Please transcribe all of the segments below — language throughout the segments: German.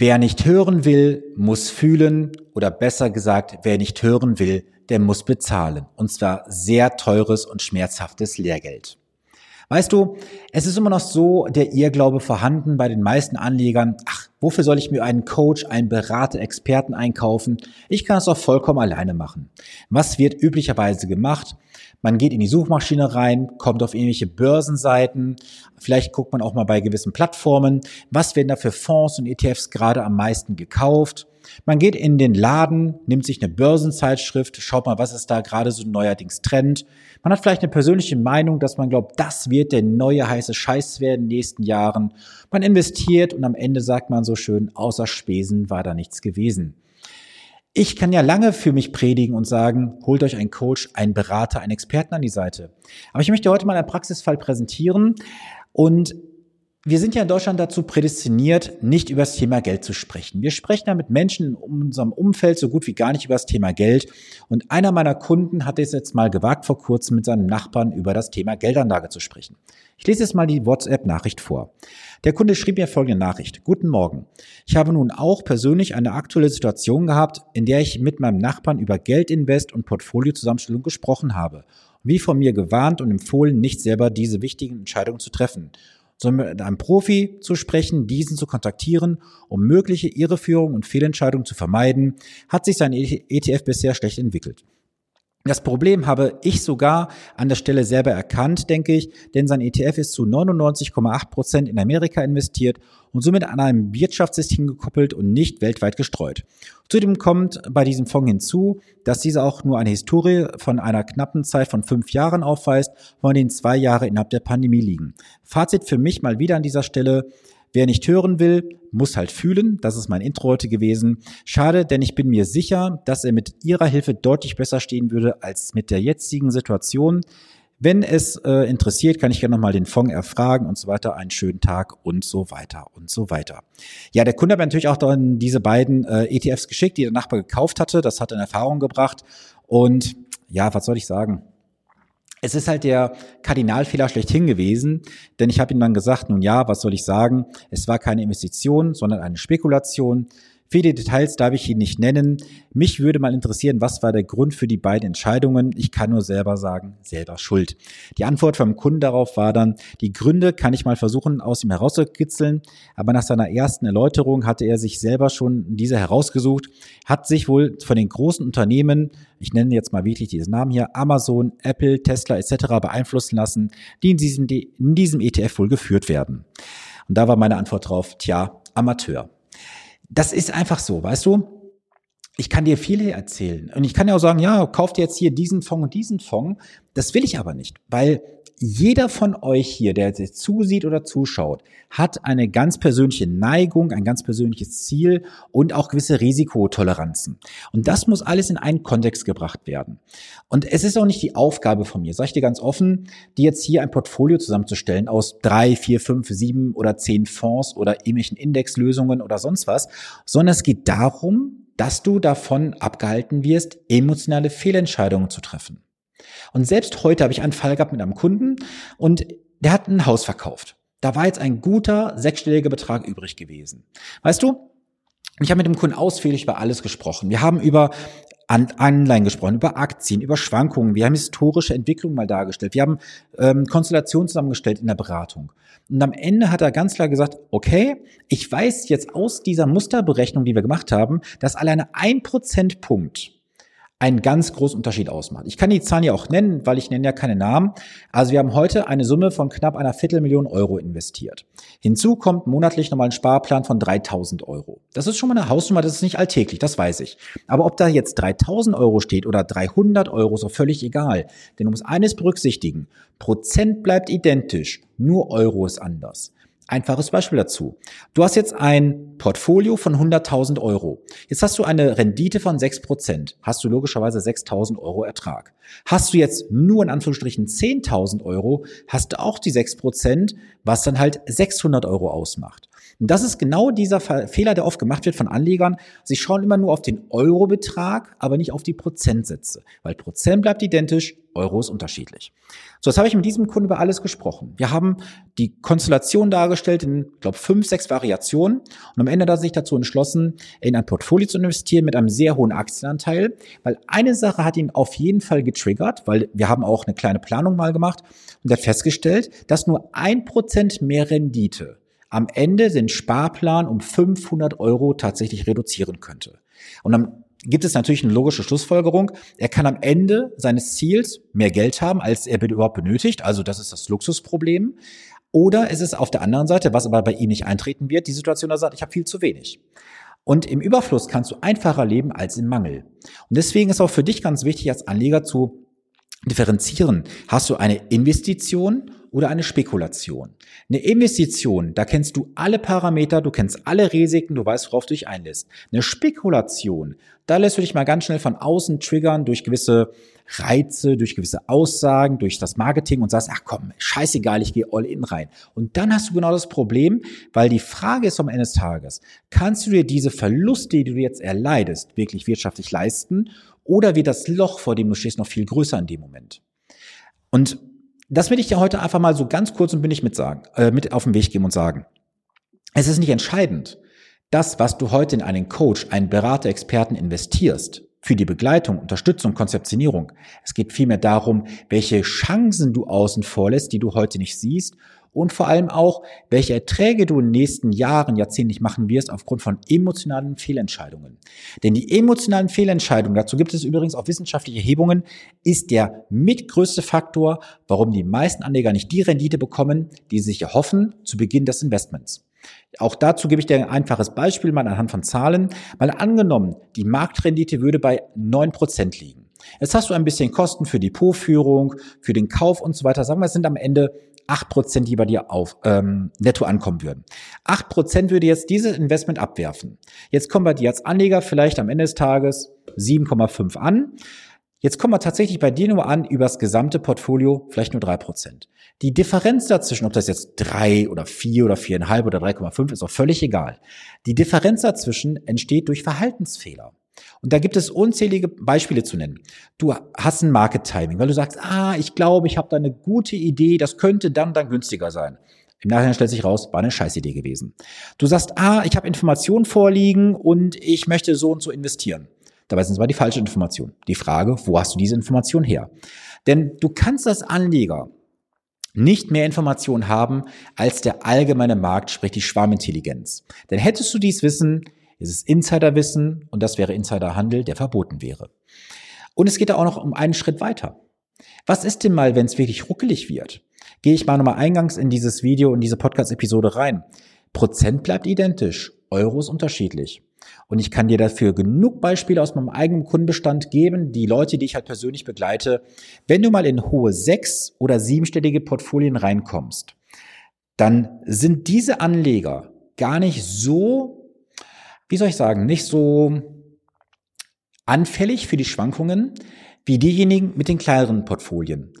Wer nicht hören will, muss fühlen oder besser gesagt, wer nicht hören will, der muss bezahlen. Und zwar sehr teures und schmerzhaftes Lehrgeld. Weißt du, es ist immer noch so der Irrglaube vorhanden bei den meisten Anlegern, ach, wofür soll ich mir einen Coach, einen Berater, Experten einkaufen? Ich kann es auch vollkommen alleine machen. Was wird üblicherweise gemacht? Man geht in die Suchmaschine rein, kommt auf irgendwelche Börsenseiten, vielleicht guckt man auch mal bei gewissen Plattformen, was werden da für Fonds und ETFs gerade am meisten gekauft. Man geht in den Laden, nimmt sich eine Börsenzeitschrift, schaut mal, was ist da gerade so neuerdings Trend. Man hat vielleicht eine persönliche Meinung, dass man glaubt, das wird der neue heiße Scheiß werden in den nächsten Jahren. Man investiert und am Ende sagt man so schön, außer Spesen war da nichts gewesen. Ich kann ja lange für mich predigen und sagen, holt euch einen Coach, einen Berater, einen Experten an die Seite. Aber ich möchte heute mal einen Praxisfall präsentieren und wir sind ja in Deutschland dazu prädestiniert, nicht über das Thema Geld zu sprechen. Wir sprechen ja mit Menschen in unserem Umfeld so gut wie gar nicht über das Thema Geld. Und einer meiner Kunden hat es jetzt mal gewagt, vor kurzem mit seinem Nachbarn über das Thema Geldanlage zu sprechen. Ich lese jetzt mal die WhatsApp-Nachricht vor. Der Kunde schrieb mir folgende Nachricht. Guten Morgen. Ich habe nun auch persönlich eine aktuelle Situation gehabt, in der ich mit meinem Nachbarn über Geldinvest und Portfoliozusammenstellung gesprochen habe. Wie von mir gewarnt und empfohlen, nicht selber diese wichtigen Entscheidungen zu treffen sondern mit einem Profi zu sprechen, diesen zu kontaktieren, um mögliche Irreführung und Fehlentscheidungen zu vermeiden, hat sich sein ETF bisher schlecht entwickelt. Das Problem habe ich sogar an der Stelle selber erkannt, denke ich, denn sein ETF ist zu 99,8 Prozent in Amerika investiert und somit an einem Wirtschaftssystem gekoppelt und nicht weltweit gestreut. Zudem kommt bei diesem Fonds hinzu, dass dieser auch nur eine Historie von einer knappen Zeit von fünf Jahren aufweist, von denen zwei Jahre innerhalb der Pandemie liegen. Fazit für mich mal wieder an dieser Stelle. Wer nicht hören will, muss halt fühlen. Das ist mein Intro heute gewesen. Schade, denn ich bin mir sicher, dass er mit Ihrer Hilfe deutlich besser stehen würde als mit der jetzigen Situation. Wenn es äh, interessiert, kann ich gerne nochmal den Fonds erfragen und so weiter. Einen schönen Tag und so weiter und so weiter. Ja, der Kunde hat natürlich auch dann diese beiden äh, ETFs geschickt, die der Nachbar gekauft hatte. Das hat in Erfahrung gebracht. Und ja, was soll ich sagen? Es ist halt der Kardinalfehler schlechthin gewesen, denn ich habe ihm dann gesagt, nun ja, was soll ich sagen? Es war keine Investition, sondern eine Spekulation. Viele Details darf ich Ihnen nicht nennen. Mich würde mal interessieren, was war der Grund für die beiden Entscheidungen? Ich kann nur selber sagen, selber schuld. Die Antwort vom Kunden darauf war dann, die Gründe kann ich mal versuchen, aus ihm herauszukitzeln, aber nach seiner ersten Erläuterung hatte er sich selber schon diese herausgesucht, hat sich wohl von den großen Unternehmen, ich nenne jetzt mal wirklich diesen Namen hier, Amazon, Apple, Tesla etc. beeinflussen lassen, die in diesem, in diesem ETF wohl geführt werden. Und da war meine Antwort drauf, tja, Amateur das ist einfach so, weißt du? Ich kann dir viele erzählen. Und ich kann ja auch sagen, ja, kauft jetzt hier diesen Fonds und diesen Fonds. Das will ich aber nicht, weil jeder von euch hier, der jetzt zusieht oder zuschaut, hat eine ganz persönliche Neigung, ein ganz persönliches Ziel und auch gewisse Risikotoleranzen. Und das muss alles in einen Kontext gebracht werden. Und es ist auch nicht die Aufgabe von mir, sage ich dir ganz offen, die jetzt hier ein Portfolio zusammenzustellen aus drei, vier, fünf, sieben oder zehn Fonds oder irgendwelchen Indexlösungen oder sonst was, sondern es geht darum, dass du davon abgehalten wirst, emotionale Fehlentscheidungen zu treffen. Und selbst heute habe ich einen Fall gehabt mit einem Kunden und der hat ein Haus verkauft. Da war jetzt ein guter sechsstelliger Betrag übrig gewesen. Weißt du, ich habe mit dem Kunden ausführlich über alles gesprochen. Wir haben über Anleihen gesprochen, über Aktien, über Schwankungen. Wir haben historische Entwicklungen mal dargestellt. Wir haben ähm, Konstellationen zusammengestellt in der Beratung. Und am Ende hat er ganz klar gesagt, okay, ich weiß jetzt aus dieser Musterberechnung, die wir gemacht haben, dass alleine ein Prozentpunkt einen ganz großen Unterschied ausmacht. Ich kann die Zahlen ja auch nennen, weil ich nenne ja keine Namen. Also wir haben heute eine Summe von knapp einer Viertelmillion Euro investiert. Hinzu kommt monatlich nochmal ein Sparplan von 3000 Euro. Das ist schon mal eine Hausnummer, das ist nicht alltäglich, das weiß ich. Aber ob da jetzt 3000 Euro steht oder 300 Euro, ist auch völlig egal. Denn du musst eines berücksichtigen. Prozent bleibt identisch, nur Euro ist anders. Einfaches Beispiel dazu. Du hast jetzt ein Portfolio von 100.000 Euro. Jetzt hast du eine Rendite von 6%. Hast du logischerweise 6.000 Euro Ertrag. Hast du jetzt nur in Anführungsstrichen 10.000 Euro, hast du auch die 6%, was dann halt 600 Euro ausmacht. Und das ist genau dieser Fehler, der oft gemacht wird von Anlegern. Sie schauen immer nur auf den Eurobetrag, aber nicht auf die Prozentsätze, weil Prozent bleibt identisch, Euro ist unterschiedlich. So, jetzt habe ich mit diesem Kunden über alles gesprochen. Wir haben die Konstellation dargestellt in, glaube fünf, sechs Variationen und am Ende hat er sich dazu entschlossen, in ein Portfolio zu investieren mit einem sehr hohen Aktienanteil, weil eine Sache hat ihn auf jeden Fall getriggert, weil wir haben auch eine kleine Planung mal gemacht und er hat festgestellt, dass nur ein Prozent mehr Rendite am Ende den Sparplan um 500 Euro tatsächlich reduzieren könnte. Und am gibt es natürlich eine logische Schlussfolgerung. Er kann am Ende seines Ziels mehr Geld haben, als er überhaupt benötigt. Also das ist das Luxusproblem. Oder es ist auf der anderen Seite, was aber bei ihm nicht eintreten wird, die Situation, er sagt, ich habe viel zu wenig. Und im Überfluss kannst du einfacher leben als im Mangel. Und deswegen ist auch für dich ganz wichtig, als Anleger zu differenzieren. Hast du eine Investition oder eine Spekulation? Eine Investition, da kennst du alle Parameter, du kennst alle Risiken, du weißt, worauf du dich einlässt. Eine Spekulation, da lässt du dich mal ganz schnell von außen triggern durch gewisse Reize, durch gewisse Aussagen, durch das Marketing und sagst, ach komm, scheißegal, ich gehe all in rein. Und dann hast du genau das Problem, weil die Frage ist am Ende des Tages, kannst du dir diese Verluste, die du jetzt erleidest, wirklich wirtschaftlich leisten oder wird das Loch, vor dem du stehst, noch viel größer in dem Moment? Und das will ich dir heute einfach mal so ganz kurz und ich mit sagen, äh, mit auf den Weg geben und sagen. Es ist nicht entscheidend, das, was du heute in einen Coach, einen Berater, Experten investierst, für die Begleitung, Unterstützung, Konzeptionierung. Es geht vielmehr darum, welche Chancen du außen vorlässt, die du heute nicht siehst und vor allem auch, welche Erträge du in den nächsten Jahren, Jahrzehnten nicht machen wirst aufgrund von emotionalen Fehlentscheidungen. Denn die emotionalen Fehlentscheidungen, dazu gibt es übrigens auch wissenschaftliche Erhebungen, ist der mitgrößte Faktor, warum die meisten Anleger nicht die Rendite bekommen, die sie sich erhoffen zu Beginn des Investments. Auch dazu gebe ich dir ein einfaches Beispiel mal anhand von Zahlen. Mal angenommen, die Marktrendite würde bei neun Prozent liegen. Jetzt hast du ein bisschen Kosten für die Po-Führung, für den Kauf und so weiter. Sagen wir, es sind am Ende acht Prozent, die bei dir auf ähm, netto ankommen würden. Acht Prozent würde jetzt dieses Investment abwerfen. Jetzt kommen bei dir als Anleger vielleicht am Ende des Tages 7,5 an. Jetzt kommen wir tatsächlich bei dir nur an über das gesamte Portfolio vielleicht nur drei Prozent. Die Differenz dazwischen, ob das jetzt drei oder vier oder viereinhalb oder 3,5 ist auch völlig egal. Die Differenz dazwischen entsteht durch Verhaltensfehler. Und da gibt es unzählige Beispiele zu nennen. Du hast ein Market Timing, weil du sagst, ah, ich glaube, ich habe da eine gute Idee, das könnte dann dann günstiger sein. Im Nachhinein stellt sich raus, war eine Scheißidee gewesen. Du sagst, ah, ich habe Informationen vorliegen und ich möchte so und so investieren. Dabei sind es aber die falsche Information. Die Frage, wo hast du diese Information her? Denn du kannst als Anleger nicht mehr Informationen haben als der allgemeine Markt, sprich die Schwarmintelligenz. Denn hättest du dies Wissen, ist es Insiderwissen und das wäre Insiderhandel, der verboten wäre. Und es geht da auch noch um einen Schritt weiter. Was ist denn mal, wenn es wirklich ruckelig wird? Gehe ich mal nochmal eingangs in dieses Video, in diese Podcast-Episode rein. Prozent bleibt identisch, Euro ist unterschiedlich. Und ich kann dir dafür genug Beispiele aus meinem eigenen Kundenbestand geben, die Leute, die ich halt persönlich begleite. Wenn du mal in hohe sechs- oder siebenstellige Portfolien reinkommst, dann sind diese Anleger gar nicht so wie soll ich sagen, nicht so anfällig für die Schwankungen wie diejenigen mit den kleineren Portfolien.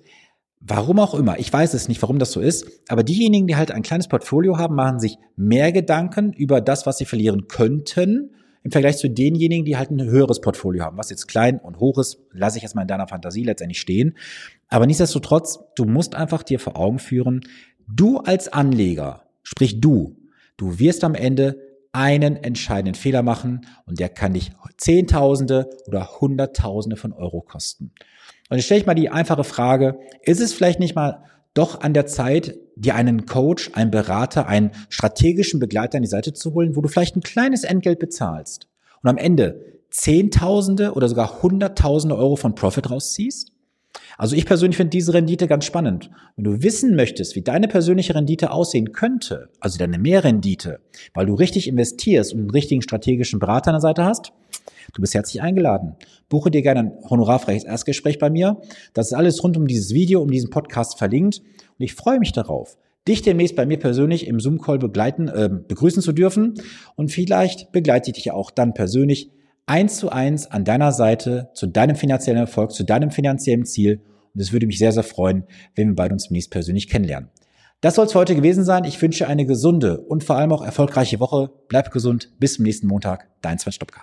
Warum auch immer, ich weiß es nicht, warum das so ist, aber diejenigen, die halt ein kleines Portfolio haben, machen sich mehr Gedanken über das, was sie verlieren könnten, im Vergleich zu denjenigen, die halt ein höheres Portfolio haben. Was jetzt klein und hoch ist, lasse ich erstmal in deiner Fantasie letztendlich stehen. Aber nichtsdestotrotz, du musst einfach dir vor Augen führen, du als Anleger, sprich du, du wirst am Ende einen entscheidenden Fehler machen und der kann dich Zehntausende oder Hunderttausende von Euro kosten. Und jetzt stelle ich mal die einfache Frage, ist es vielleicht nicht mal doch an der Zeit, dir einen Coach, einen Berater, einen strategischen Begleiter an die Seite zu holen, wo du vielleicht ein kleines Entgelt bezahlst und am Ende Zehntausende oder sogar Hunderttausende Euro von Profit rausziehst? Also ich persönlich finde diese Rendite ganz spannend. Wenn du wissen möchtest, wie deine persönliche Rendite aussehen könnte, also deine Mehrrendite, weil du richtig investierst und einen richtigen strategischen Berater an der Seite hast, du bist herzlich eingeladen. Buche dir gerne ein honorarfreies Erstgespräch bei mir. Das ist alles rund um dieses Video, um diesen Podcast verlinkt. Und ich freue mich darauf, dich demnächst bei mir persönlich im Zoom-Call begleiten, äh, begrüßen zu dürfen. Und vielleicht begleite ich dich auch dann persönlich eins zu eins an deiner Seite zu deinem finanziellen Erfolg, zu deinem finanziellen Ziel. Und es würde mich sehr, sehr freuen, wenn wir beide uns demnächst persönlich kennenlernen. Das soll es für heute gewesen sein. Ich wünsche eine gesunde und vor allem auch erfolgreiche Woche. Bleib gesund. Bis zum nächsten Montag. Dein Sven Stopka.